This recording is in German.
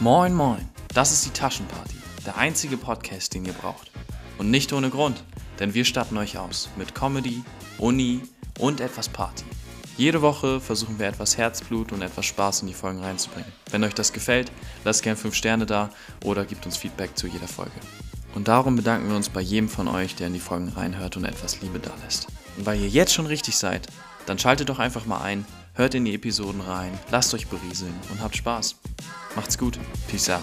Moin, moin, das ist die Taschenparty, der einzige Podcast, den ihr braucht. Und nicht ohne Grund, denn wir statten euch aus mit Comedy, Uni und etwas Party. Jede Woche versuchen wir etwas Herzblut und etwas Spaß in die Folgen reinzubringen. Wenn euch das gefällt, lasst gerne 5 Sterne da oder gebt uns Feedback zu jeder Folge. Und darum bedanken wir uns bei jedem von euch, der in die Folgen reinhört und etwas Liebe da lässt. Und weil ihr jetzt schon richtig seid, dann schaltet doch einfach mal ein, hört in die Episoden rein, lasst euch berieseln und habt Spaß. Macht's gut. Peace out.